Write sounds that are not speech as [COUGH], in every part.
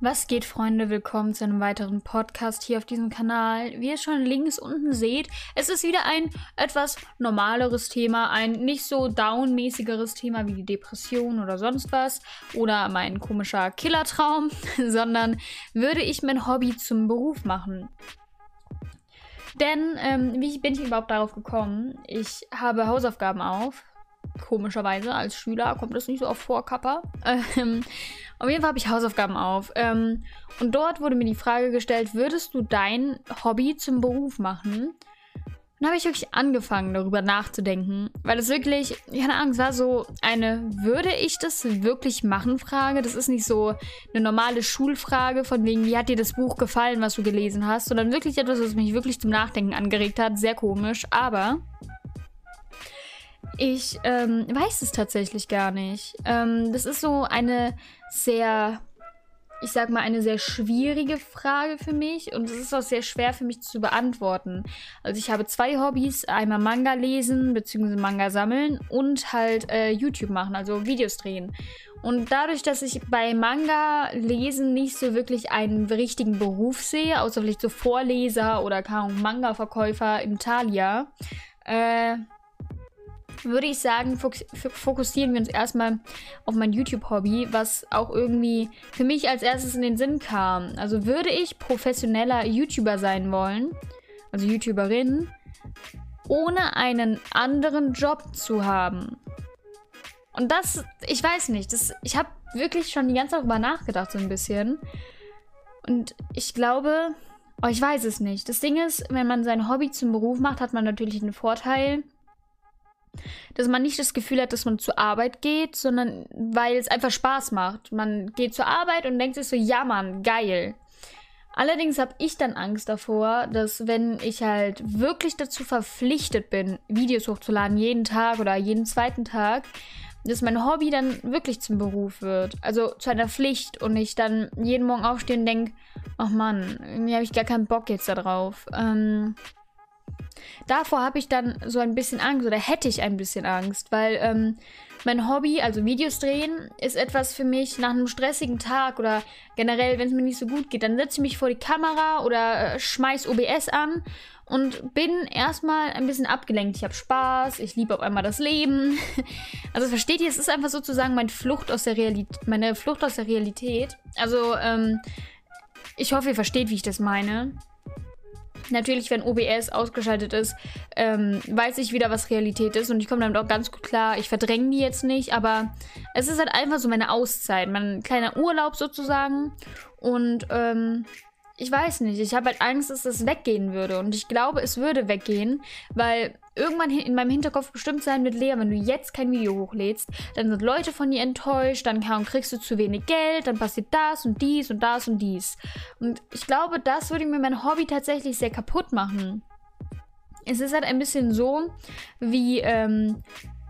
Was geht, Freunde? Willkommen zu einem weiteren Podcast hier auf diesem Kanal. Wie ihr schon links unten seht, es ist wieder ein etwas normaleres Thema, ein nicht so downmäßigeres Thema wie die Depression oder sonst was oder mein komischer Killertraum, [LAUGHS] sondern würde ich mein Hobby zum Beruf machen. Denn, ähm, wie bin ich überhaupt darauf gekommen? Ich habe Hausaufgaben auf. Komischerweise, als Schüler kommt das nicht so oft vor, Kappa. [LAUGHS] Ähm, auf jeden Fall habe ich Hausaufgaben auf. Ähm, und dort wurde mir die Frage gestellt, würdest du dein Hobby zum Beruf machen? Und dann habe ich wirklich angefangen, darüber nachzudenken. Weil es wirklich, keine Angst, war so eine, würde ich das wirklich machen, Frage. Das ist nicht so eine normale Schulfrage von wegen, wie hat dir das Buch gefallen, was du gelesen hast, sondern wirklich etwas, was mich wirklich zum Nachdenken angeregt hat. Sehr komisch, aber ich ähm, weiß es tatsächlich gar nicht. Ähm, das ist so eine sehr, ich sag mal, eine sehr schwierige Frage für mich und es ist auch sehr schwer für mich zu beantworten. Also ich habe zwei Hobbys, einmal Manga lesen bzw. Manga sammeln und halt äh, YouTube machen, also Videos drehen. Und dadurch, dass ich bei Manga lesen nicht so wirklich einen richtigen Beruf sehe, außer vielleicht so Vorleser oder Manga-Verkäufer in Thalia, äh, würde ich sagen, fokussieren wir uns erstmal auf mein YouTube-Hobby, was auch irgendwie für mich als erstes in den Sinn kam. Also würde ich professioneller YouTuber sein wollen, also YouTuberin, ohne einen anderen Job zu haben. Und das, ich weiß nicht, das, ich habe wirklich schon die ganze Zeit darüber nachgedacht, so ein bisschen. Und ich glaube, oh, ich weiß es nicht. Das Ding ist, wenn man sein Hobby zum Beruf macht, hat man natürlich einen Vorteil dass man nicht das Gefühl hat, dass man zur Arbeit geht, sondern weil es einfach Spaß macht. Man geht zur Arbeit und denkt sich so, ja Mann, geil. Allerdings habe ich dann Angst davor, dass wenn ich halt wirklich dazu verpflichtet bin, Videos hochzuladen, jeden Tag oder jeden zweiten Tag, dass mein Hobby dann wirklich zum Beruf wird. Also zu einer Pflicht und ich dann jeden Morgen aufstehe und denke, ach Mann, irgendwie habe ich gar keinen Bock jetzt darauf. Ähm, Davor habe ich dann so ein bisschen Angst oder hätte ich ein bisschen Angst, weil ähm, mein Hobby, also Videos drehen, ist etwas für mich nach einem stressigen Tag oder generell, wenn es mir nicht so gut geht, dann setze ich mich vor die Kamera oder äh, schmeiß OBS an und bin erstmal ein bisschen abgelenkt. Ich habe Spaß, ich liebe auf einmal das Leben. [LAUGHS] Also versteht ihr, es ist einfach sozusagen meine Flucht aus der Realität, meine Flucht aus der Realität. Also ähm, ich hoffe, ihr versteht, wie ich das meine. Natürlich, wenn OBS ausgeschaltet ist, ähm, weiß ich wieder, was Realität ist und ich komme damit auch ganz gut klar. Ich verdränge die jetzt nicht, aber es ist halt einfach so meine Auszeit, mein kleiner Urlaub sozusagen. Und ähm, ich weiß nicht, ich habe halt Angst, dass das weggehen würde. Und ich glaube, es würde weggehen, weil irgendwann in meinem Hinterkopf bestimmt sein mit Lea, wenn du jetzt kein Video hochlädst, dann sind Leute von dir enttäuscht, dann kriegst du zu wenig Geld, dann passiert das und dies und das und dies. Und ich glaube, das würde mir mein Hobby tatsächlich sehr kaputt machen. Es ist halt ein bisschen so, wie ähm,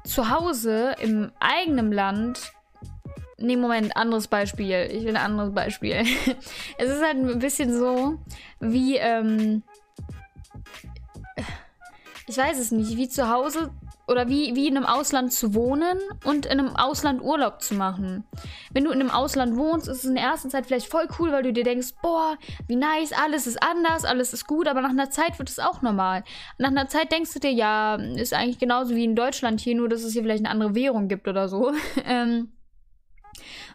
zu Hause im eigenen Land Nee, Moment, anderes Beispiel. Ich will ein anderes Beispiel. [LAUGHS] es ist halt ein bisschen so, wie, ähm, ich weiß es nicht, wie zu Hause oder wie, wie in einem Ausland zu wohnen und in einem Ausland Urlaub zu machen. Wenn du in einem Ausland wohnst, ist es in der ersten Zeit vielleicht voll cool, weil du dir denkst, boah, wie nice, alles ist anders, alles ist gut, aber nach einer Zeit wird es auch normal. Nach einer Zeit denkst du dir, ja, ist eigentlich genauso wie in Deutschland hier, nur dass es hier vielleicht eine andere Währung gibt oder so. [LAUGHS] ähm,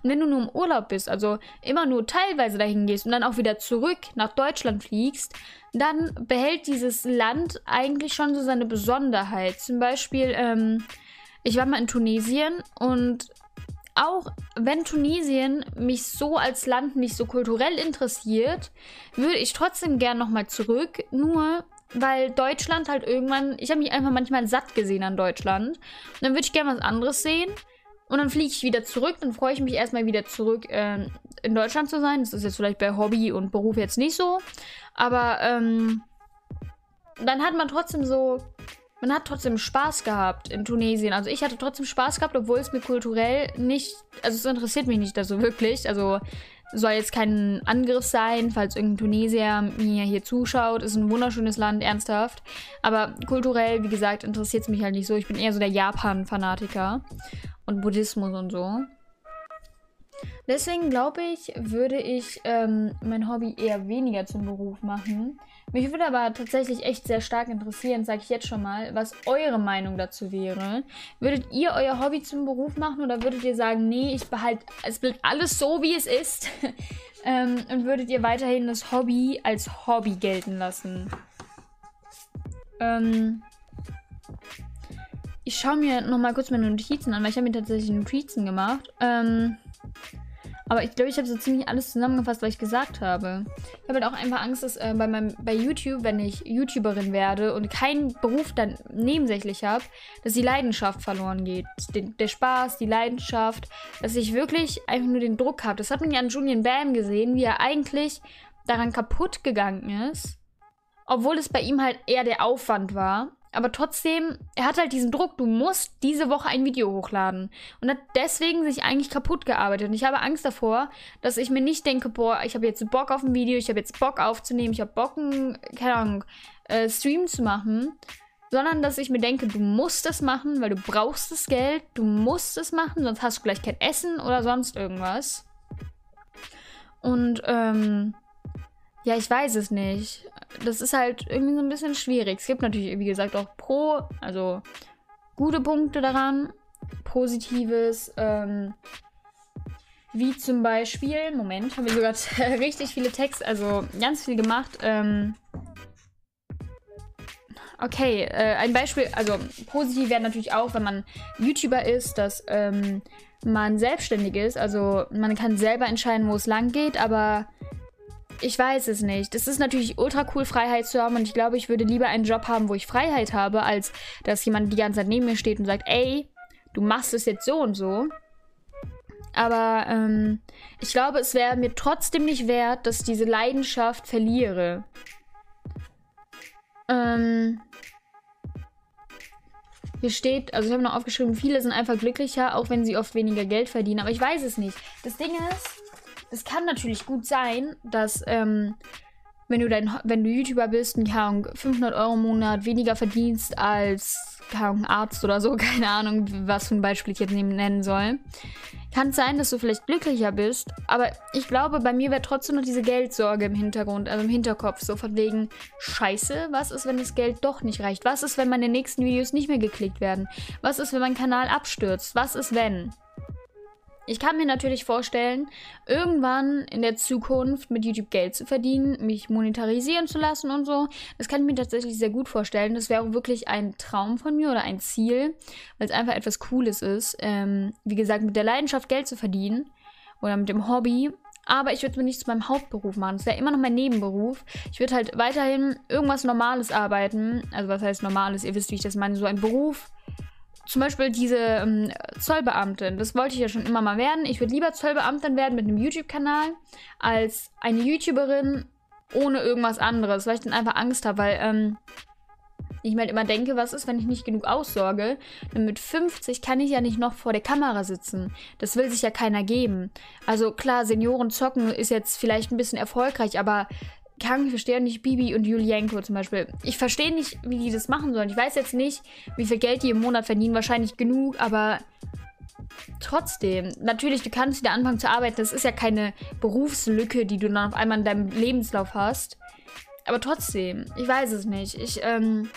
und wenn du nur im Urlaub bist, also immer nur teilweise dahin gehst und dann auch wieder zurück nach Deutschland fliegst, dann behält dieses Land eigentlich schon so seine Besonderheit. Zum Beispiel, ähm, ich war mal in Tunesien und auch wenn Tunesien mich so als Land nicht so kulturell interessiert, würde ich trotzdem gern nochmal zurück. Nur weil Deutschland halt irgendwann, ich habe mich einfach manchmal satt gesehen an Deutschland. Und dann würde ich gerne was anderes sehen. Und dann fliege ich wieder zurück. Dann freue ich mich erstmal wieder zurück äh, in Deutschland zu sein. Das ist jetzt vielleicht bei Hobby und Beruf jetzt nicht so. Aber ähm, dann hat man trotzdem so. Man hat trotzdem Spaß gehabt in Tunesien. Also ich hatte trotzdem Spaß gehabt, obwohl es mir kulturell nicht. Also es interessiert mich nicht da so wirklich. Also soll jetzt kein Angriff sein, falls irgendein Tunesier mir hier zuschaut. Ist ein wunderschönes Land, ernsthaft. Aber kulturell, wie gesagt, interessiert es mich halt nicht so. Ich bin eher so der Japan-Fanatiker und Buddhismus und so. Deswegen glaube ich, würde ich ähm, mein Hobby eher weniger zum Beruf machen. Mich würde aber tatsächlich echt sehr stark interessieren, sage ich jetzt schon mal, was eure Meinung dazu wäre. Würdet ihr euer Hobby zum Beruf machen oder würdet ihr sagen, nee, ich behalte, es bleibt alles so, wie es ist? [LAUGHS] ähm, und würdet ihr weiterhin das Hobby als Hobby gelten lassen? Ähm, ich schaue mir nochmal kurz meine Notizen an, weil ich habe mir tatsächlich Notizen gemacht. Ähm, aber ich glaube, ich habe so ziemlich alles zusammengefasst, was ich gesagt habe. Ich habe halt auch einfach Angst, dass äh, bei, meinem, bei YouTube, wenn ich YouTuberin werde und keinen Beruf dann nebensächlich habe, dass die Leidenschaft verloren geht. Den, der Spaß, die Leidenschaft, dass ich wirklich einfach nur den Druck habe. Das hat man ja an Julian Bam gesehen, wie er eigentlich daran kaputt gegangen ist. Obwohl es bei ihm halt eher der Aufwand war aber trotzdem, er hat halt diesen Druck, du musst diese Woche ein Video hochladen. Und hat deswegen sich eigentlich kaputt gearbeitet. Und ich habe Angst davor, dass ich mir nicht denke, boah, ich habe jetzt Bock auf ein Video, ich habe jetzt Bock aufzunehmen, ich habe Bock, einen, keine Ahnung, äh, Stream zu machen. Sondern dass ich mir denke, du musst es machen, weil du brauchst das Geld, du musst es machen, sonst hast du gleich kein Essen oder sonst irgendwas. Und, ähm, ja, ich weiß es nicht das ist halt irgendwie so ein bisschen schwierig. Es gibt natürlich, wie gesagt, auch Pro, also gute Punkte daran, Positives, ähm, wie zum Beispiel, Moment, habe ich sogar [LAUGHS] richtig viele Texte, also ganz viel gemacht. Ähm, okay, äh, ein Beispiel, also positiv wäre natürlich auch, wenn man YouTuber ist, dass ähm, man selbstständig ist. Also man kann selber entscheiden, wo es lang geht, aber ich weiß es nicht. Es ist natürlich ultra cool, Freiheit zu haben und ich glaube, ich würde lieber einen Job haben, wo ich Freiheit habe, als dass jemand die ganze Zeit neben mir steht und sagt, ey, du machst es jetzt so und so. Aber ähm, ich glaube, es wäre mir trotzdem nicht wert, dass ich diese Leidenschaft verliere. Ähm, hier steht, also ich habe noch aufgeschrieben, viele sind einfach glücklicher, auch wenn sie oft weniger Geld verdienen. Aber ich weiß es nicht. Das Ding ist, es kann natürlich gut sein, dass ähm, wenn du dein, wenn du YouTuber bist und keine 500 Euro im Monat weniger verdienst als keine Arzt oder so, [LAUGHS] keine Ahnung, was für ein Beispiel ich jetzt nennen soll, kann es sein, dass du vielleicht glücklicher bist. Aber ich glaube, bei mir wäre trotzdem noch diese Geldsorge im Hintergrund, also im Hinterkopf, so von wegen Scheiße. Was ist, wenn das Geld doch nicht reicht? Was ist, wenn meine nächsten Videos nicht mehr geklickt werden? Was ist, wenn mein Kanal abstürzt? Was ist, wenn? Ich kann mir natürlich vorstellen, irgendwann in der Zukunft mit YouTube Geld zu verdienen, mich monetarisieren zu lassen und so. Das kann ich mir tatsächlich sehr gut vorstellen. Das wäre wirklich ein Traum von mir oder ein Ziel, weil es einfach etwas Cooles ist. Ähm, wie gesagt, mit der Leidenschaft Geld zu verdienen oder mit dem Hobby. Aber ich würde es mir nicht zu meinem Hauptberuf machen. Das wäre immer noch mein Nebenberuf. Ich würde halt weiterhin irgendwas Normales arbeiten. Also was heißt Normales? Ihr wisst, wie ich das meine. So ein Beruf, zum Beispiel diese ähm, Zollbeamtin, das wollte ich ja schon immer mal werden. Ich würde lieber Zollbeamtin werden mit einem YouTube-Kanal als eine YouTuberin ohne irgendwas anderes, weil ich dann einfach Angst habe, weil ähm, ich mir halt immer denke, was ist, wenn ich nicht genug aussorge? Denn mit 50 kann ich ja nicht noch vor der Kamera sitzen. Das will sich ja keiner geben. Also klar, Senioren zocken ist jetzt vielleicht ein bisschen erfolgreich, aber kann ich verstehen nicht Bibi und Julienko zum Beispiel. Ich verstehe nicht, wie die das machen sollen. Ich weiß jetzt nicht, wie viel Geld die im Monat verdienen. Wahrscheinlich genug, aber trotzdem. Natürlich, du kannst wieder anfangen zu arbeiten. Das ist ja keine Berufslücke, die du dann auf einmal in deinem Lebenslauf hast. Aber trotzdem, ich weiß es nicht. Ich ähm,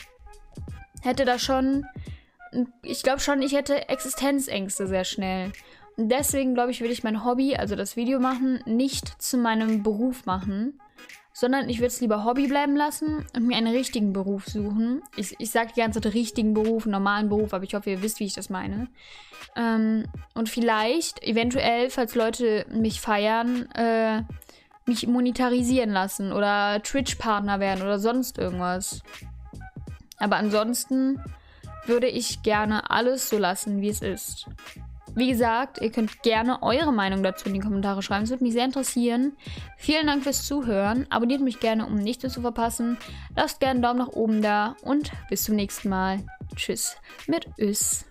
hätte da schon. Ich glaube schon, ich hätte Existenzängste sehr schnell. Und deswegen glaube ich, würde ich mein Hobby, also das Video machen, nicht zu meinem Beruf machen sondern ich würde es lieber Hobby bleiben lassen und mir einen richtigen Beruf suchen. Ich, ich sage die ganze Zeit richtigen Beruf, normalen Beruf, aber ich hoffe, ihr wisst, wie ich das meine. Ähm, und vielleicht, eventuell, falls Leute mich feiern, äh, mich monetarisieren lassen oder Twitch-Partner werden oder sonst irgendwas. Aber ansonsten würde ich gerne alles so lassen, wie es ist. Wie gesagt, ihr könnt gerne eure Meinung dazu in die Kommentare schreiben. Es würde mich sehr interessieren. Vielen Dank fürs Zuhören. Abonniert mich gerne, um nichts mehr zu verpassen. Lasst gerne einen Daumen nach oben da und bis zum nächsten Mal. Tschüss mit Ös.